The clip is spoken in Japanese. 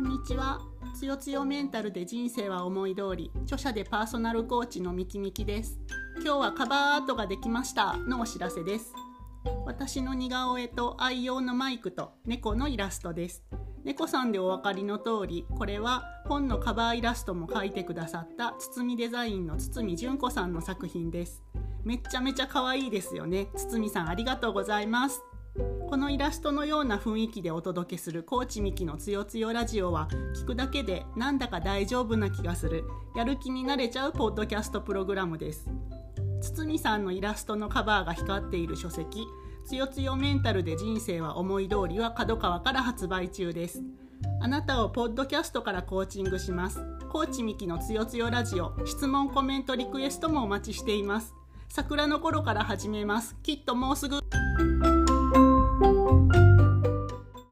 んにちは。つよつよメンタルで人生は思い通り、著者でパーソナルコーチのみきみきです。今日はカバーアートができましたのお知らせです。私の似顔絵と愛用のマイクと猫のイラストです。猫さんでお分かりの通り、これは本のカバーイラストも描いてくださった堤デザインの堤純子さんの作品です。めっちゃめちゃ可愛いですよね。堤さんありがとうございます。このイラストのような雰囲気でお届けするコーチミキのつよつよラジオは聞くだけでなんだか大丈夫な気がする。やる気になれちゃうポッドキャストプログラムです。堤さんのイラストのカバーが光っている書籍。つよつよメンタルで人生は思い通りは角川から発売中です。あなたをポッドキャストからコーチングします。コーチミキのつよつよラジオ。質問コメントリクエストもお待ちしています。桜の頃から始めます。きっともうすぐ。